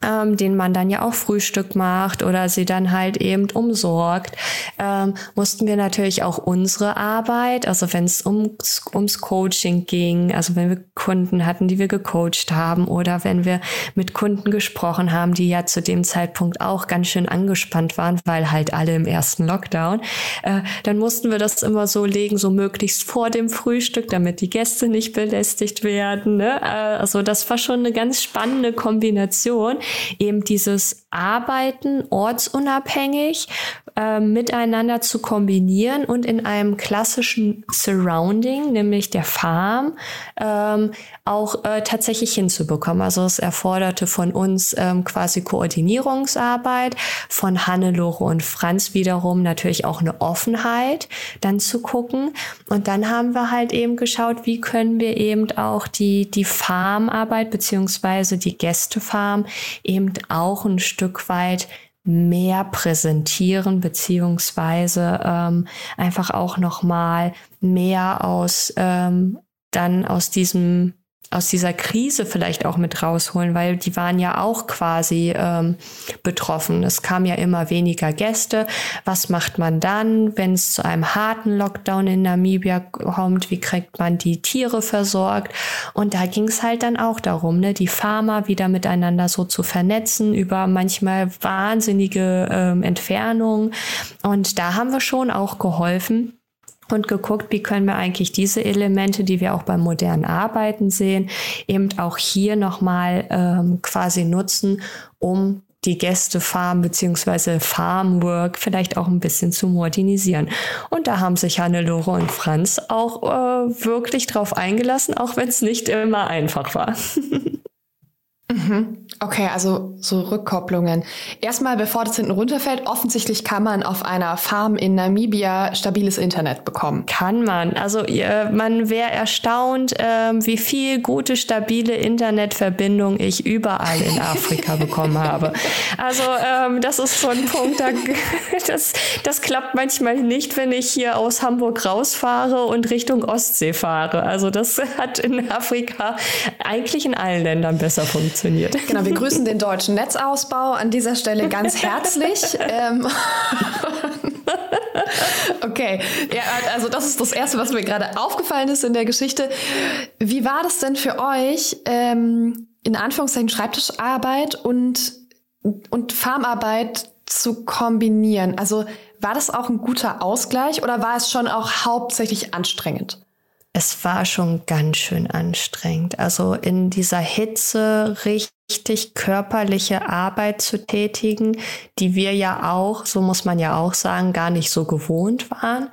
ähm, den man dann ja auch Frühstück macht oder sie dann halt eben umsorgt, ähm, mussten wir natürlich auch unsere Arbeit, also wenn es ums, ums Coaching ging, also wenn wir Kunden hatten, die wir gecoacht haben oder wenn wir mit Kunden gesprochen haben, die ja zu dem Zeitpunkt auch ganz schön angespannt waren, weil halt alle im ersten Lockdown, äh, dann mussten wir das immer so legen, so möglichst vor dem Frühstück, damit die Gäste nicht belästigt werden. Ne? Äh, also das war schon eine ganz spannende Kombination. Eben dieses Arbeiten ortsunabhängig äh, miteinander zu kombinieren und in einem klassischen Surrounding, nämlich der Farm, ähm, auch äh, tatsächlich hinzubekommen. Also es erforderte von uns ähm, quasi Koordinierungsarbeit, von Hannelore und Franz wiederum natürlich auch eine Offenheit, dann zu gucken. Und dann haben wir halt eben geschaut, wie können wir eben auch die, die Farmarbeit beziehungsweise die Gästefarm eben auch ein Stück weit mehr präsentieren beziehungsweise ähm, einfach auch noch mal mehr aus ähm, dann aus diesem aus dieser Krise vielleicht auch mit rausholen, weil die waren ja auch quasi ähm, betroffen. Es kam ja immer weniger Gäste. Was macht man dann, wenn es zu einem harten Lockdown in Namibia kommt? Wie kriegt man die Tiere versorgt? Und da ging es halt dann auch darum, ne, die Farmer wieder miteinander so zu vernetzen über manchmal wahnsinnige ähm, Entfernungen. Und da haben wir schon auch geholfen und geguckt, wie können wir eigentlich diese Elemente, die wir auch beim modernen Arbeiten sehen, eben auch hier nochmal ähm, quasi nutzen, um die Gästefarm beziehungsweise Farmwork vielleicht auch ein bisschen zu modernisieren. Und da haben sich Hannelore und Franz auch äh, wirklich drauf eingelassen, auch wenn es nicht immer einfach war. Mhm. Okay, also so Rückkopplungen. Erstmal, bevor das hinten runterfällt, offensichtlich kann man auf einer Farm in Namibia stabiles Internet bekommen. Kann man. Also man wäre erstaunt, ähm, wie viel gute, stabile Internetverbindung ich überall in Afrika bekommen habe. Also ähm, das ist so ein Punkt, da, das, das klappt manchmal nicht, wenn ich hier aus Hamburg rausfahre und Richtung Ostsee fahre. Also das hat in Afrika eigentlich in allen Ländern besser funktioniert funktioniert. Genau, wir grüßen den deutschen Netzausbau an dieser Stelle ganz herzlich. ähm, okay, ja, also das ist das Erste, was mir gerade aufgefallen ist in der Geschichte. Wie war das denn für euch, ähm, in Anführungszeichen Schreibtischarbeit und, und Farmarbeit zu kombinieren? Also war das auch ein guter Ausgleich oder war es schon auch hauptsächlich anstrengend? Es war schon ganz schön anstrengend. Also in dieser Hitze richtig körperliche Arbeit zu tätigen, die wir ja auch, so muss man ja auch sagen, gar nicht so gewohnt waren.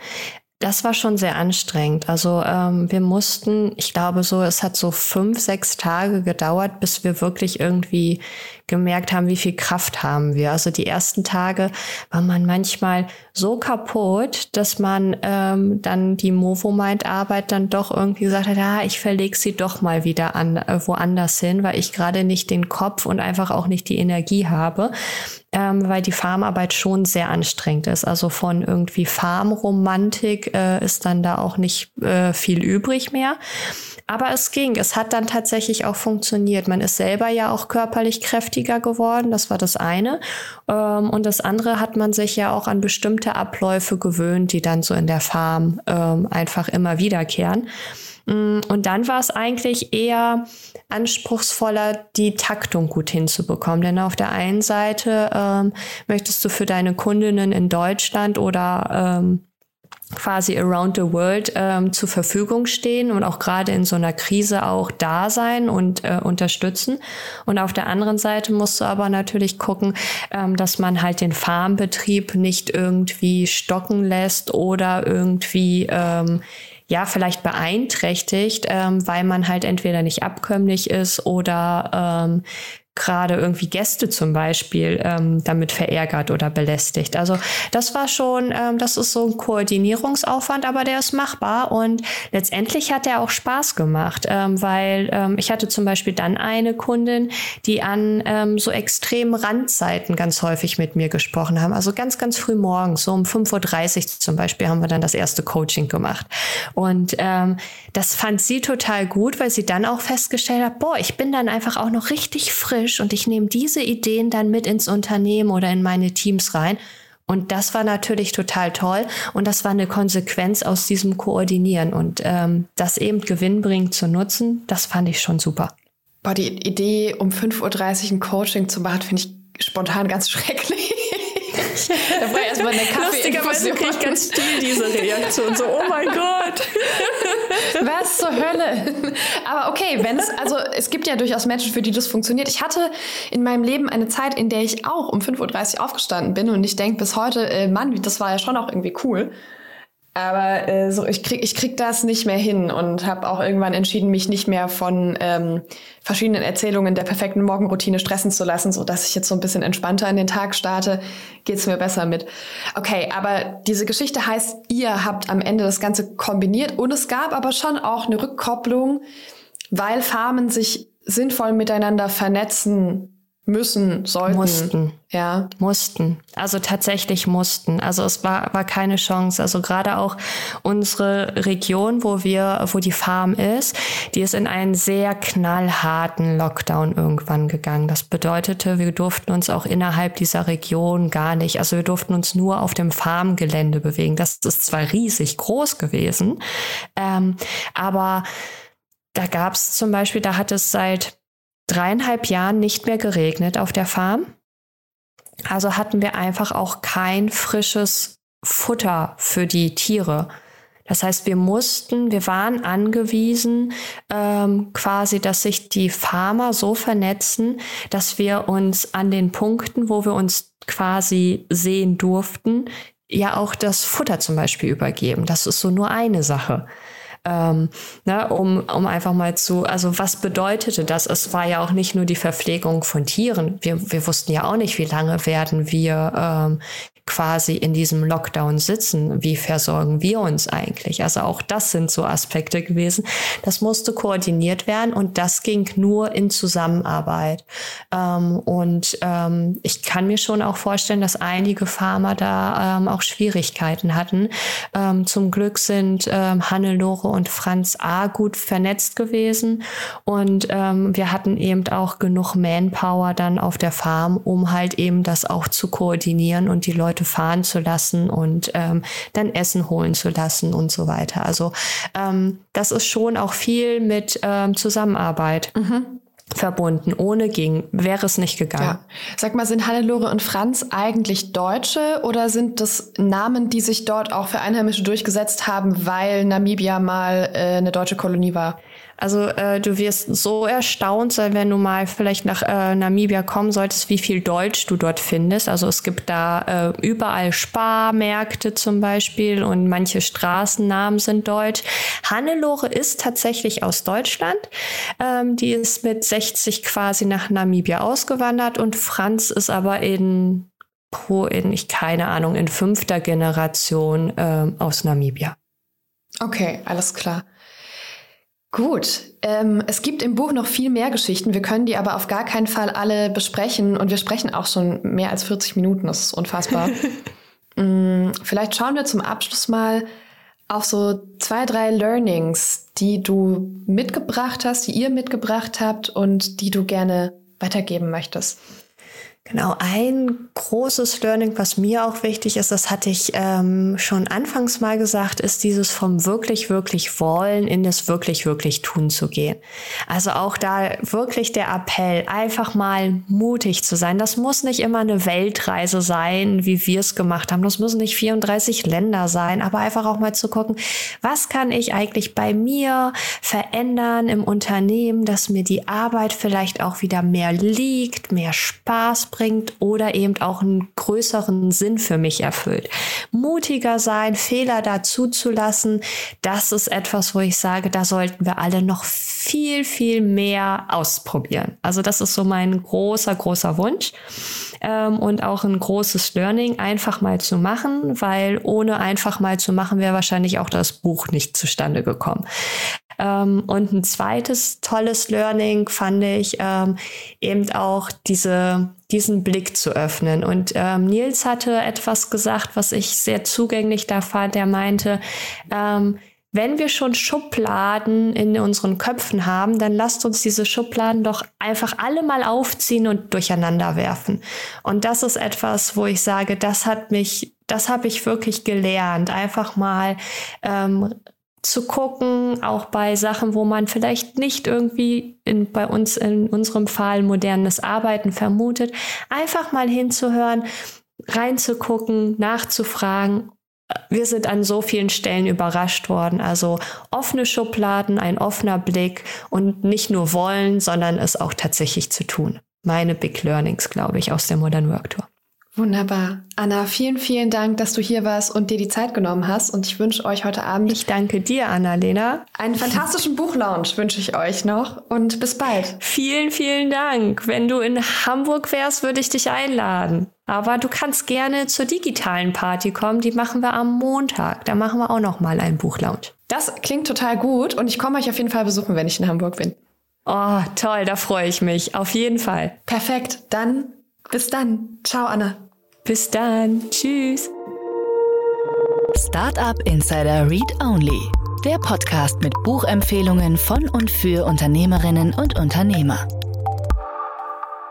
Das war schon sehr anstrengend. Also ähm, wir mussten, ich glaube so, es hat so fünf, sechs Tage gedauert, bis wir wirklich irgendwie gemerkt haben, wie viel Kraft haben wir. Also die ersten Tage war man manchmal so kaputt, dass man ähm, dann die Movomind-Arbeit dann doch irgendwie gesagt hat, ah, ich verlege sie doch mal wieder an äh, woanders hin, weil ich gerade nicht den Kopf und einfach auch nicht die Energie habe, ähm, weil die Farmarbeit schon sehr anstrengend ist. Also von irgendwie Farmromantik äh, ist dann da auch nicht äh, viel übrig mehr. Aber es ging. Es hat dann tatsächlich auch funktioniert. Man ist selber ja auch körperlich kräftiger geworden. Das war das eine. Ähm, und das andere hat man sich ja auch an bestimmte Abläufe gewöhnt, die dann so in der Farm ähm, einfach immer wiederkehren. Mm, und dann war es eigentlich eher anspruchsvoller, die Taktung gut hinzubekommen. Denn auf der einen Seite ähm, möchtest du für deine Kundinnen in Deutschland oder ähm, quasi around the world ähm, zur Verfügung stehen und auch gerade in so einer Krise auch da sein und äh, unterstützen. Und auf der anderen Seite musst du aber natürlich gucken, ähm, dass man halt den Farmbetrieb nicht irgendwie stocken lässt oder irgendwie ähm, ja, vielleicht beeinträchtigt, ähm, weil man halt entweder nicht abkömmlich ist oder ähm, gerade irgendwie Gäste zum Beispiel ähm, damit verärgert oder belästigt. Also das war schon, ähm, das ist so ein Koordinierungsaufwand, aber der ist machbar und letztendlich hat er auch Spaß gemacht, ähm, weil ähm, ich hatte zum Beispiel dann eine Kundin, die an ähm, so extremen Randzeiten ganz häufig mit mir gesprochen haben. Also ganz, ganz früh morgens, so um 5.30 Uhr zum Beispiel haben wir dann das erste Coaching gemacht. Und ähm, das fand sie total gut, weil sie dann auch festgestellt hat, boah, ich bin dann einfach auch noch richtig frisch frisch und ich nehme diese Ideen dann mit ins Unternehmen oder in meine Teams rein. Und das war natürlich total toll und das war eine Konsequenz aus diesem Koordinieren und ähm, das eben gewinnbringend zu nutzen, das fand ich schon super. Boah, die Idee, um 5.30 Uhr ein Coaching zu machen, finde ich spontan ganz schrecklich. da war erstmal eine Lustigerweise kriege ich ganz viel diese Reaktion. So, oh mein Gott. Was zur Hölle? Aber okay, wenn es, also es gibt ja durchaus Menschen, für die das funktioniert. Ich hatte in meinem Leben eine Zeit, in der ich auch um 5.30 Uhr aufgestanden bin und ich denke bis heute, äh, Mann, das war ja schon auch irgendwie cool. Aber äh, so, ich krieg, ich krieg das nicht mehr hin und habe auch irgendwann entschieden, mich nicht mehr von ähm, verschiedenen Erzählungen der perfekten Morgenroutine stressen zu lassen, so dass ich jetzt so ein bisschen entspannter in den Tag starte, geht's mir besser mit. Okay, aber diese Geschichte heißt, ihr habt am Ende das Ganze kombiniert und es gab aber schon auch eine Rückkopplung, weil Farmen sich sinnvoll miteinander vernetzen müssen, sollten. Mussten. Ja. Mussten. Also tatsächlich mussten. Also es war, war keine Chance. Also gerade auch unsere Region, wo wir, wo die Farm ist, die ist in einen sehr knallharten Lockdown irgendwann gegangen. Das bedeutete, wir durften uns auch innerhalb dieser Region gar nicht, also wir durften uns nur auf dem Farmgelände bewegen. Das ist zwar riesig groß gewesen, ähm, aber da gab es zum Beispiel, da hat es seit dreieinhalb Jahren nicht mehr geregnet auf der Farm. Also hatten wir einfach auch kein frisches Futter für die Tiere. Das heißt, wir mussten, wir waren angewiesen, ähm, quasi, dass sich die Farmer so vernetzen, dass wir uns an den Punkten, wo wir uns quasi sehen durften, ja auch das Futter zum Beispiel übergeben. Das ist so nur eine Sache ähm, ne, um, um einfach mal zu, also was bedeutete das? Es war ja auch nicht nur die Verpflegung von Tieren. Wir, wir wussten ja auch nicht, wie lange werden wir ähm, quasi in diesem Lockdown sitzen. Wie versorgen wir uns eigentlich? Also auch das sind so Aspekte gewesen. Das musste koordiniert werden und das ging nur in Zusammenarbeit. Ähm, und ähm, ich kann mir schon auch vorstellen, dass einige Farmer da ähm, auch Schwierigkeiten hatten. Ähm, zum Glück sind ähm, Hannelore und Franz A gut vernetzt gewesen und ähm, wir hatten eben auch genug Manpower dann auf der Farm, um halt eben das auch zu koordinieren und die Leute Leute fahren zu lassen und ähm, dann Essen holen zu lassen und so weiter. Also ähm, das ist schon auch viel mit ähm, Zusammenarbeit. Mhm verbunden. Ohne ging, wäre es nicht gegangen. Ja. Sag mal, sind Hannelore und Franz eigentlich Deutsche oder sind das Namen, die sich dort auch für Einheimische durchgesetzt haben, weil Namibia mal äh, eine deutsche Kolonie war? Also äh, du wirst so erstaunt sein, wenn du mal vielleicht nach äh, Namibia kommen solltest, wie viel Deutsch du dort findest. Also es gibt da äh, überall Sparmärkte zum Beispiel und manche Straßennamen sind deutsch. Hannelore ist tatsächlich aus Deutschland. Ähm, die ist mit 60 quasi nach Namibia ausgewandert und Franz ist aber in, in ich keine Ahnung, in fünfter Generation äh, aus Namibia. Okay, alles klar. Gut, ähm, es gibt im Buch noch viel mehr Geschichten. Wir können die aber auf gar keinen Fall alle besprechen und wir sprechen auch schon mehr als 40 Minuten. Das ist unfassbar. mm, vielleicht schauen wir zum Abschluss mal auf so zwei, drei Learnings, die du mitgebracht hast, die ihr mitgebracht habt und die du gerne weitergeben möchtest. Genau, ein großes Learning, was mir auch wichtig ist, das hatte ich ähm, schon anfangs mal gesagt, ist dieses vom wirklich, wirklich wollen in das wirklich, wirklich tun zu gehen. Also auch da wirklich der Appell, einfach mal mutig zu sein. Das muss nicht immer eine Weltreise sein, wie wir es gemacht haben. Das müssen nicht 34 Länder sein, aber einfach auch mal zu gucken, was kann ich eigentlich bei mir verändern im Unternehmen, dass mir die Arbeit vielleicht auch wieder mehr liegt, mehr Spaß bringt oder eben auch einen größeren Sinn für mich erfüllt. Mutiger sein, Fehler dazu zu lassen, das ist etwas, wo ich sage, da sollten wir alle noch viel, viel mehr ausprobieren. Also das ist so mein großer, großer Wunsch ähm, und auch ein großes Learning, einfach mal zu machen, weil ohne einfach mal zu machen wäre wahrscheinlich auch das Buch nicht zustande gekommen. Ähm, und ein zweites tolles Learning fand ich ähm, eben auch diese, diesen Blick zu öffnen. Und ähm, Nils hatte etwas gesagt, was ich sehr zugänglich da fand. Er meinte, ähm, wenn wir schon Schubladen in unseren Köpfen haben, dann lasst uns diese Schubladen doch einfach alle mal aufziehen und durcheinander werfen. Und das ist etwas, wo ich sage, das hat mich, das habe ich wirklich gelernt. Einfach mal ähm, zu gucken, auch bei Sachen, wo man vielleicht nicht irgendwie in, bei uns in unserem Fall modernes Arbeiten vermutet, einfach mal hinzuhören, reinzugucken, nachzufragen. Wir sind an so vielen Stellen überrascht worden. Also offene Schubladen, ein offener Blick und nicht nur wollen, sondern es auch tatsächlich zu tun. Meine Big Learnings, glaube ich, aus der Modern Work Tour. Wunderbar. Anna, vielen, vielen Dank, dass du hier warst und dir die Zeit genommen hast. Und ich wünsche euch heute Abend. Ich danke dir, Annalena. Einen fantastischen Buchlaunch wünsche ich euch noch und bis bald. Vielen, vielen Dank. Wenn du in Hamburg wärst, würde ich dich einladen. Aber du kannst gerne zur digitalen Party kommen. Die machen wir am Montag. Da machen wir auch noch mal einen Buchlaunch. Das klingt total gut und ich komme euch auf jeden Fall besuchen, wenn ich in Hamburg bin. Oh, toll, da freue ich mich. Auf jeden Fall. Perfekt. Dann bis dann. Ciao, Anna. Bis dann. Tschüss. Startup Insider Read Only. Der Podcast mit Buchempfehlungen von und für Unternehmerinnen und Unternehmer.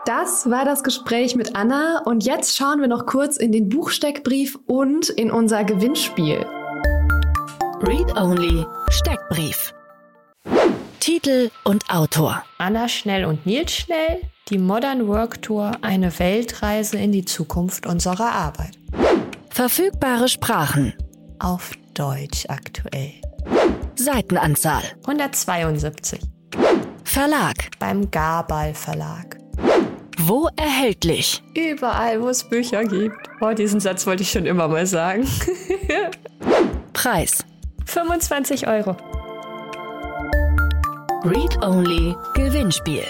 Das war das Gespräch mit Anna und jetzt schauen wir noch kurz in den Buchsteckbrief und in unser Gewinnspiel. Read Only Steckbrief. Titel und Autor. Anna Schnell und Nils Schnell, die Modern Work Tour, eine Weltreise in die Zukunft unserer Arbeit. Verfügbare Sprachen. Auf Deutsch aktuell. Seitenanzahl. 172. Verlag. Beim Gabal Verlag. Wo erhältlich? Überall, wo es Bücher gibt. Oh, diesen Satz wollte ich schon immer mal sagen. Preis. 25 Euro. Read-Only Gewinnspiel.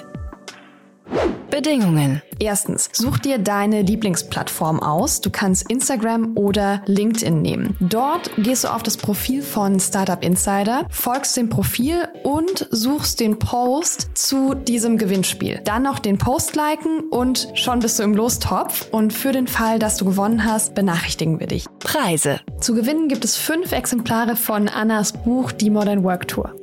Bedingungen. Erstens, such dir deine Lieblingsplattform aus. Du kannst Instagram oder LinkedIn nehmen. Dort gehst du auf das Profil von Startup Insider, folgst dem Profil und suchst den Post zu diesem Gewinnspiel. Dann noch den Post liken und schon bist du im Lostopf. Und für den Fall, dass du gewonnen hast, benachrichtigen wir dich. Preise. Zu gewinnen gibt es fünf Exemplare von Annas Buch Die Modern Work Tour.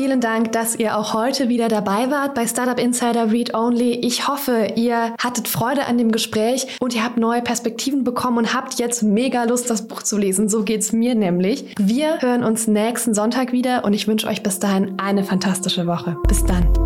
Vielen Dank, dass ihr auch heute wieder dabei wart bei Startup Insider Read Only. Ich hoffe, ihr hattet Freude an dem Gespräch und ihr habt neue Perspektiven bekommen und habt jetzt mega Lust, das Buch zu lesen. So geht's mir nämlich. Wir hören uns nächsten Sonntag wieder und ich wünsche euch bis dahin eine fantastische Woche. Bis dann.